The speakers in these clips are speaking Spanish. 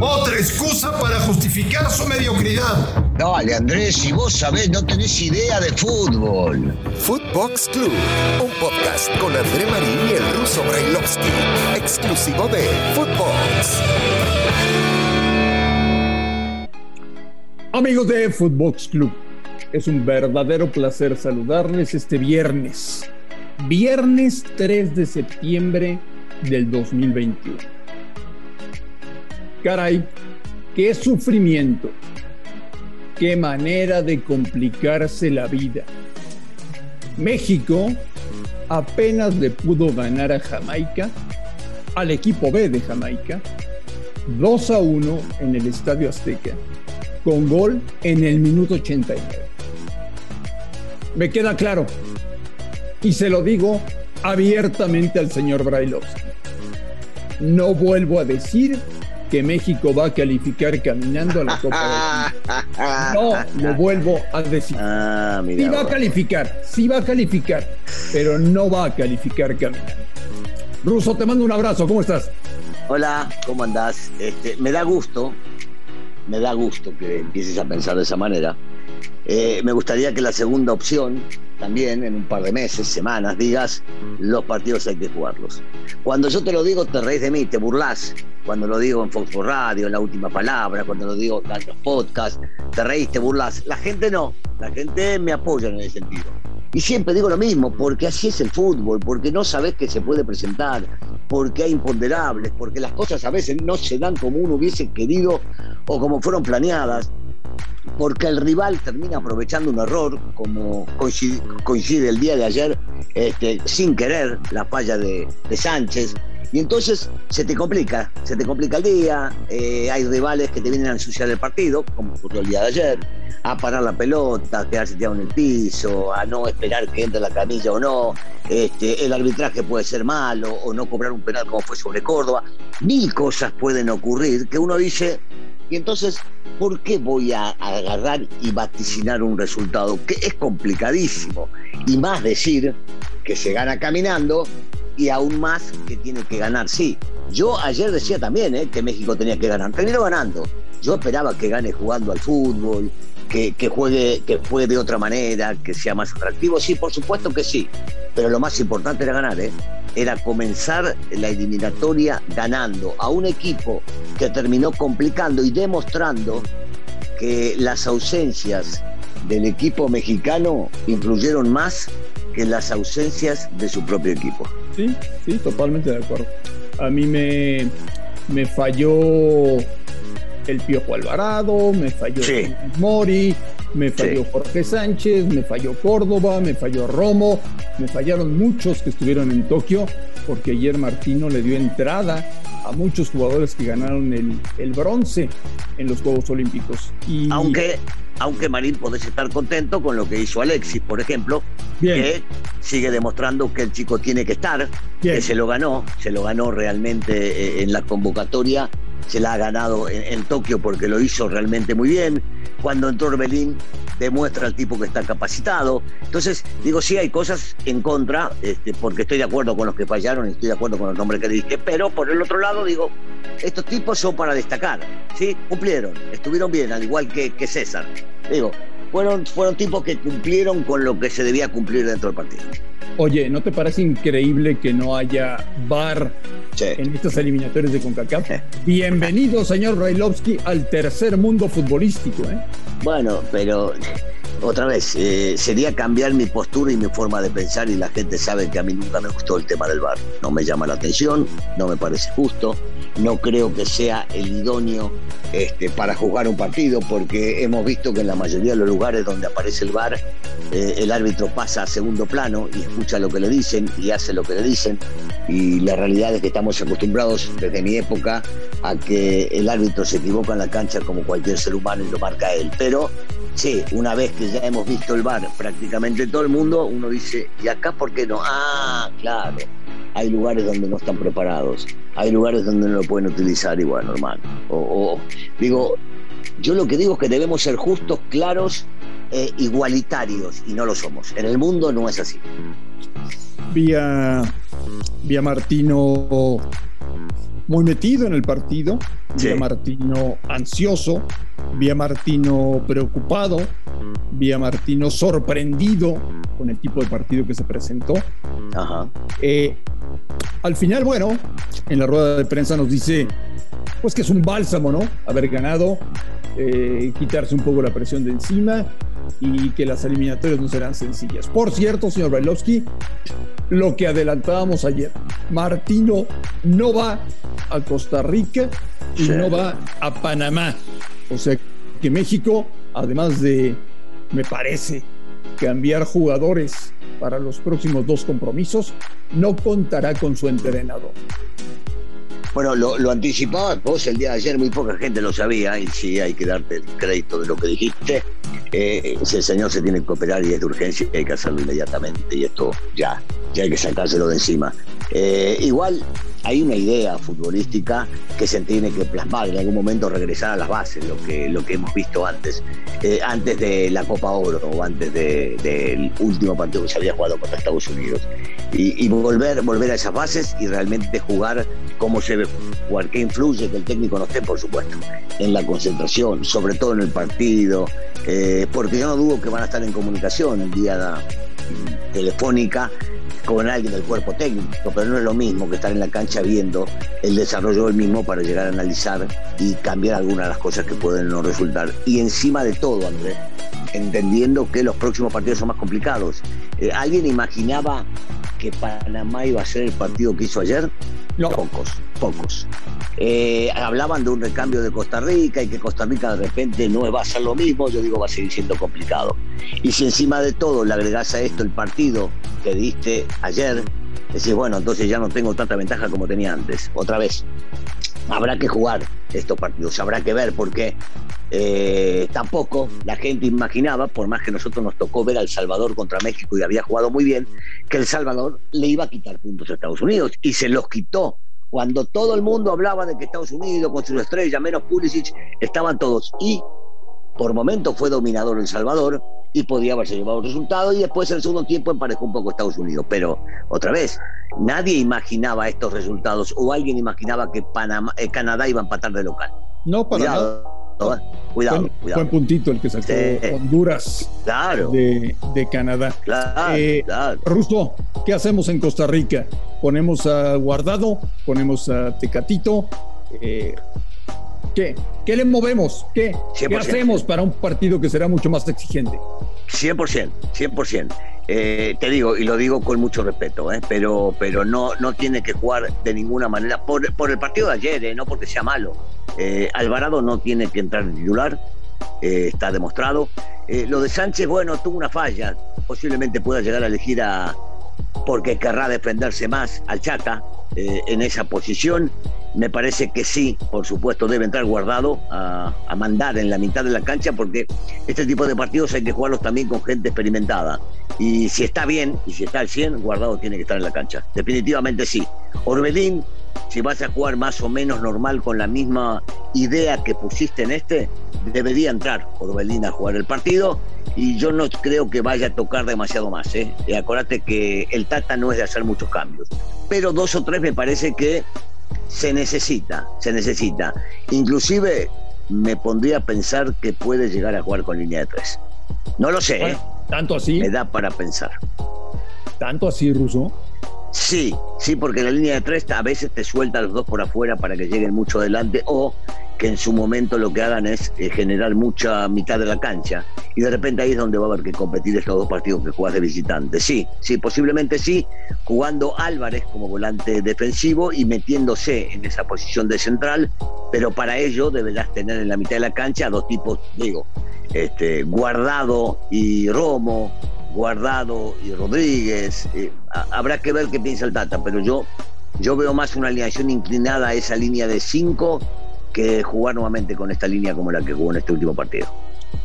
Otra excusa para justificar su mediocridad. Dale, Andrés, si vos sabés, no tenés idea de fútbol. Footbox Club, un podcast con André Marín y el ruso Brailovsky, exclusivo de Footbox. Amigos de Footbox Club, es un verdadero placer saludarles este viernes, viernes 3 de septiembre del 2021. Caray, qué sufrimiento, qué manera de complicarse la vida. México apenas le pudo ganar a Jamaica, al equipo B de Jamaica, 2 a 1 en el Estadio Azteca, con gol en el minuto 89. Me queda claro, y se lo digo abiertamente al señor Brailovsky. No vuelvo a decir que México va a calificar caminando a la Copa del Mundo. No lo vuelvo a decir. Ah, mira. Sí va a calificar, sí va a calificar, pero no va a calificar caminando. Ruso, te mando un abrazo, ¿cómo estás? Hola, ¿cómo andás? Este, me da gusto, me da gusto que empieces a pensar de esa manera. Eh, me gustaría que la segunda opción, también en un par de meses, semanas, digas, los partidos hay que jugarlos. Cuando yo te lo digo, te reís de mí, te burlás. Cuando lo digo en Fox por Radio, en la última palabra, cuando lo digo en los podcasts, te reís, te burlás. La gente no, la gente me apoya en ese sentido. Y siempre digo lo mismo, porque así es el fútbol, porque no sabes que se puede presentar, porque hay imponderables, porque las cosas a veces no se dan como uno hubiese querido o como fueron planeadas, porque el rival termina aprovechando un error, como coincide, el día de ayer, este, sin querer, la falla de, de Sánchez. Y entonces se te complica, se te complica el día, eh, hay rivales que te vienen a ensuciar el partido, como ocurrió el día de ayer, a parar la pelota, a quedarse tirado en el piso, a no esperar que entre la camilla o no, este, el arbitraje puede ser malo o no cobrar un penal como fue sobre Córdoba. Mil cosas pueden ocurrir que uno dice, y entonces, ¿por qué voy a agarrar y vaticinar un resultado? Que es complicadísimo. Y más decir que se gana caminando y aún más que tiene que ganar. Sí, yo ayer decía también eh, que México tenía que ganar. Terminó ganando. Yo esperaba que gane jugando al fútbol, que, juegue, que juegue de otra manera, que sea más atractivo. Sí, por supuesto que sí. Pero lo más importante era ganar, ¿eh? Era comenzar la eliminatoria ganando a un equipo que terminó complicando y demostrando que las ausencias del equipo mexicano influyeron más que las ausencias de su propio equipo. Sí, sí, totalmente de acuerdo. A mí me, me falló el Piojo Alvarado, me falló Sí. Mori, me falló Sí. Jorge Sánchez, me falló Córdoba, me falló Romo, me fallaron muchos que estuvieron en Tokio, porque ayer Martino le dio entrada a muchos jugadores que ganaron el, el bronce en los Juegos Olímpicos. Y Aunque, aunque Marín podés estar contento con lo que hizo Alexis, por ejemplo, Bien. que sigue demostrando que el chico tiene que estar, Bien. que se lo ganó, se lo ganó realmente eh, en la convocatoria, se la ha ganado en, Tokio porque lo hizo realmente muy bien. Cuando entró Orbelín, demuestra al tipo que está capacitado. Entonces, digo, sí hay cosas en contra, este, porque estoy de acuerdo con los que fallaron estoy de acuerdo con los nombres que dije, pero por el otro lado, digo, estos tipos son para destacar, ¿sí? Cumplieron, estuvieron bien, al igual que, que César. Digo, fueron, fueron tipos que cumplieron con lo que se debía cumplir dentro del partido. Oye, ¿no te parece increíble que no haya VAR Sí. en estas eliminatorias de CONCACAF? Bienvenido, señor Brailovsky, al tercer mundo futbolístico. ¿eh? Bueno, pero otra vez, eh, sería cambiar mi postura y mi forma de pensar y la gente sabe que a mí nunca me gustó el tema del bar. No me llama la atención, no me parece justo, no creo que sea el idóneo este, para jugar un partido porque hemos visto que en la mayoría de los lugares donde aparece el bar el árbitro pasa a segundo plano y escucha lo que le dicen y hace lo que le dicen y la realidad es que estamos acostumbrados desde mi época a que el árbitro se equivoca en la cancha como cualquier ser humano y lo marca él. Pero sí, una vez que ya hemos visto el bar prácticamente en todo el mundo, uno dice, ¿y acá por qué no? Ah, claro. Hay lugares donde no están preparados, hay lugares donde no lo pueden utilizar igual, normal. O, o, digo, yo lo que digo es que debemos ser justos, claros, eh, igualitarios, y no lo somos. En el mundo no es así. Vi a, vi a Martino muy metido en el partido, vi a Martino ansioso, vi a Martino preocupado, vi a Martino sorprendido con el tipo de partido que se presentó. Eh, al final, bueno, en la rueda de prensa nos dice, pues que es un bálsamo, ¿no? Haber ganado, eh, quitarse un poco la presión de encima y que las eliminatorias no serán sencillas. Por cierto, señor Brailovsky, lo que adelantábamos ayer, Martino no va a Costa Rica y no va a Panamá. O sea que México, además de, me parece, cambiar jugadores para los próximos dos compromisos, no contará con su entrenador. Bueno, lo, lo anticipabas vos el día de ayer, muy poca gente lo sabía, y sí hay que darte el crédito de lo que dijiste. Eh, el señor se tiene que operar y es de urgencia, hay que hacerlo inmediatamente, y esto ya, ya hay que sacárselo de encima. Eh, igual hay una idea futbolística que se tiene que plasmar, en algún momento regresar a las bases, lo que, lo que hemos visto antes, eh, antes de la Copa Oro o antes del último partido que se había jugado contra Estados Unidos. Y, volver, volver a esas bases y realmente jugar como se debe jugar. ¿Qué influye que el técnico no esté, por supuesto, en la concentración, sobre todo en el partido? Eh, porque yo no dudo que van a estar en comunicación el día telefónica con alguien del cuerpo técnico, pero no es lo mismo que estar en la cancha viendo el desarrollo del mismo para llegar a analizar y cambiar algunas de las cosas que pueden no resultar. Y encima de todo, Andrés, entendiendo que los próximos partidos son más complicados. Eh, ¿Alguien imaginaba que Panamá iba a ser el partido que hizo ayer? No. Pocos, pocos. Eh, hablaban de un recambio de Costa Rica y que Costa Rica de repente no va a ser lo mismo, yo digo va a seguir siendo complicado. Y si encima de todo le agregás a esto el partido que diste ayer, decís, bueno, entonces ya no tengo tanta ventaja como tenía antes. Otra vez, habrá que jugar estos partidos, habrá que ver, porque eh, tampoco la gente imaginaba, por más que nosotros nos tocó ver al Salvador contra México y había jugado muy bien, que El Salvador le iba a quitar puntos a Estados Unidos y se los quitó. Cuando todo el mundo hablaba de que Estados Unidos con su estrella, menos Pulisic, estaban todos. Y por momentos fue dominador El Salvador y podía haberse llevado el resultado y después en el segundo tiempo emparejó un poco Estados Unidos. Pero otra vez, nadie imaginaba estos resultados o alguien imaginaba que Panamá, eh, Canadá iba a empatar de local. No, para nada. Cuidado, fue, un puntito el que sacó Honduras de, Canadá. Eh, Rusto, ¿qué hacemos en Costa Rica? ¿Ponemos a Guardado? ¿Ponemos a Tecatito? Eh, ¿Qué? ¿Qué le movemos? ¿Qué? ¿Qué hacemos para un partido que será mucho más exigente? 100%, 100%. Eh, te digo, y lo digo con mucho respeto, eh, pero, pero no, no tiene que jugar de ninguna manera, por, por el partido de ayer, eh, no porque sea malo. Eh, Alvarado no tiene que entrar en titular, está demostrado. lo de Sánchez, bueno, tuvo una falla, posiblemente pueda llegar a elegir a, porque querrá defenderse más al Chaca en esa posición. Me parece que sí, por supuesto, debe entrar guardado a, mandar en la mitad de la cancha porque este tipo de partidos hay que jugarlos también con gente experimentada. Y si está bien y si está al 100, guardado tiene que estar en la cancha. Definitivamente sí. Orbelín, si vas a jugar más o menos normal con la misma idea que pusiste en este, debería entrar Orbelín a jugar el partido y yo no creo que vaya a tocar demasiado más. ¿eh? Y acuérdate que el Tata no es de hacer muchos cambios, pero dos o tres me parece que se necesita, se necesita. Inclusive me pondría a pensar que puede llegar a jugar con línea de tres. No lo sé. ¿eh? ¿Tanto así? Me da para pensar. ¿Tanto así, Ruso? Sí, sí, porque la línea de tres a veces te suelta los dos por afuera para que lleguen mucho adelante o que en su momento lo que hagan es eh, generar mucha mitad de la cancha y de repente ahí es donde va a haber que competir estos dos partidos que juegas de visitante. Sí, sí, posiblemente sí, jugando Álvarez como volante defensivo y metiéndose en esa posición de central, pero para ello deberás tener en la mitad de la cancha dos tipos, digo, este, Guardado y Romo, Guardado y Rodríguez. Eh, habrá que ver qué piensa el Tata, pero yo, yo veo más una alineación inclinada a esa línea de cinco que jugar nuevamente con esta línea como la que jugó en este último partido.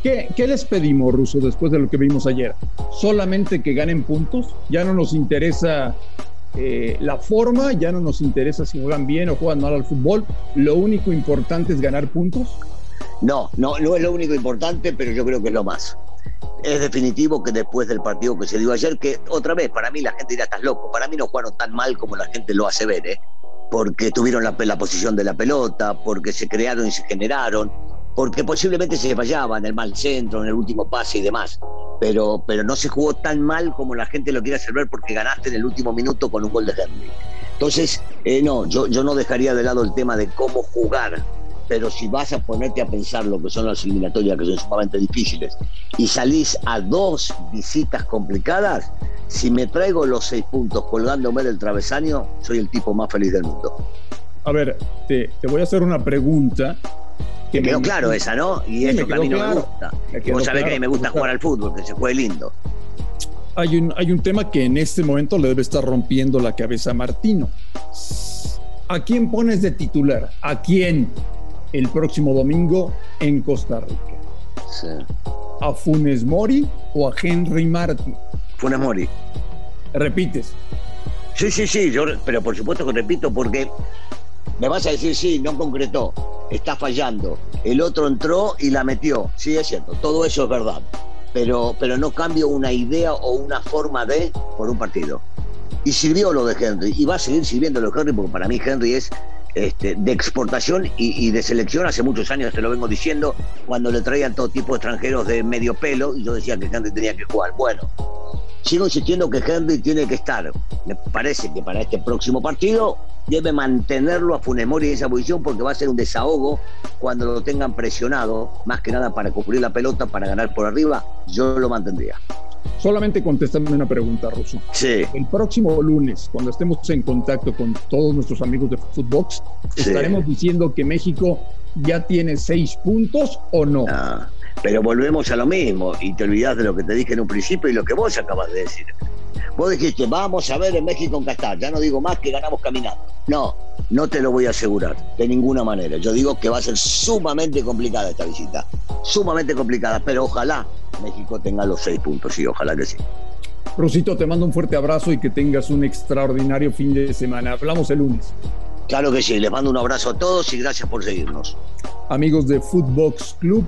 ¿Qué, ¿Qué, les pedimos, Russo, después de lo que vimos ayer? ¿Solamente que ganen puntos? ¿Ya no nos interesa eh, la forma? ¿Ya no nos interesa si juegan bien o juegan mal al fútbol? ¿Lo único importante es ganar puntos? No, no, no es lo único importante, pero yo creo que es lo más. Es definitivo que después del partido que se dio ayer, que otra vez, para mí la gente dirá, estás loco, para mí no jugaron tan mal como la gente lo hace ver, ¿eh? porque tuvieron la, la posición de la pelota, porque se crearon y se generaron, porque posiblemente se fallaba en el mal centro, en el último pase y demás. Pero, pero no se jugó tan mal como la gente lo quiere hacer ver porque ganaste en el último minuto con un gol de Henry. Entonces, eh, no, yo, yo no dejaría de lado el tema de cómo jugar, pero si vas a ponerte a pensar lo que son las eliminatorias, que son sumamente difíciles, y salís a dos visitas complicadas, si me traigo los seis puntos colgándome del travesaño, soy el tipo más feliz del mundo. A ver, te, te voy a hacer una pregunta que me quedó claro esa, ¿no? Y eso que a mí no me gusta. Vos sabés que a mí me gusta jugar al fútbol, que se juegue lindo. Hay un, hay un tema que en este momento le debe estar rompiendo la cabeza a Martino. ¿A quién pones de titular? ¿A quién el próximo domingo en Costa Rica? Sí. ¿A Funes Mori o a Henry Martin? Funes Mori. ¿Repites? Sí, sí, sí, yo, pero por supuesto que repito porque me vas a decir, sí, no concretó, está fallando. El otro entró y la metió. Sí, es cierto, todo eso es verdad. Pero, pero no cambio una idea o una forma de por un partido. Y sirvió lo de Henry, y va a seguir sirviendo lo de Henry, porque para mí Henry es este, de exportación y, y, de selección. Hace muchos años te lo vengo diciendo, cuando le traían todo tipo de extranjeros de medio pelo, y yo decía que Henry tenía que jugar. Bueno, sigo insistiendo que Henry tiene que estar. Me parece que para este próximo partido debe mantenerlo a Funes Mori en esa posición porque va a ser un desahogo cuando lo tengan presionado, más que nada para cubrir la pelota, para ganar por arriba, yo lo mantendría. Solamente contéstame una pregunta, Russo. Sí. El próximo lunes, cuando estemos en contacto con todos nuestros amigos de Footbox, Sí. ¿estaremos diciendo que México ya tiene seis puntos o no? Ah, pero volvemos a lo mismo y te olvidas de lo que te dije en un principio y lo que vos acabas de decir. Vos dijiste, vamos a ver en México en Qatar. Ya no digo más que ganamos caminando. No, no te lo voy a asegurar, de ninguna manera. Yo digo que va a ser sumamente complicada esta visita. Sumamente complicada, pero ojalá México tenga los seis puntos, sí, ojalá que sí. Rosito, te mando un fuerte abrazo y que tengas un extraordinario fin de semana. Hablamos el lunes. Claro que sí, les mando un abrazo a todos y gracias por seguirnos. Amigos de Footbox Club,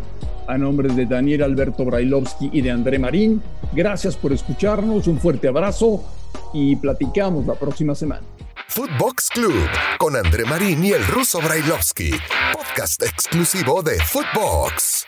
a nombre de Daniel Alberto Brailovsky y de André Marín, gracias por escucharnos, un fuerte abrazo y platicamos la próxima semana. Footbox Club con André Marín y el ruso Brailovsky, podcast exclusivo de Footbox.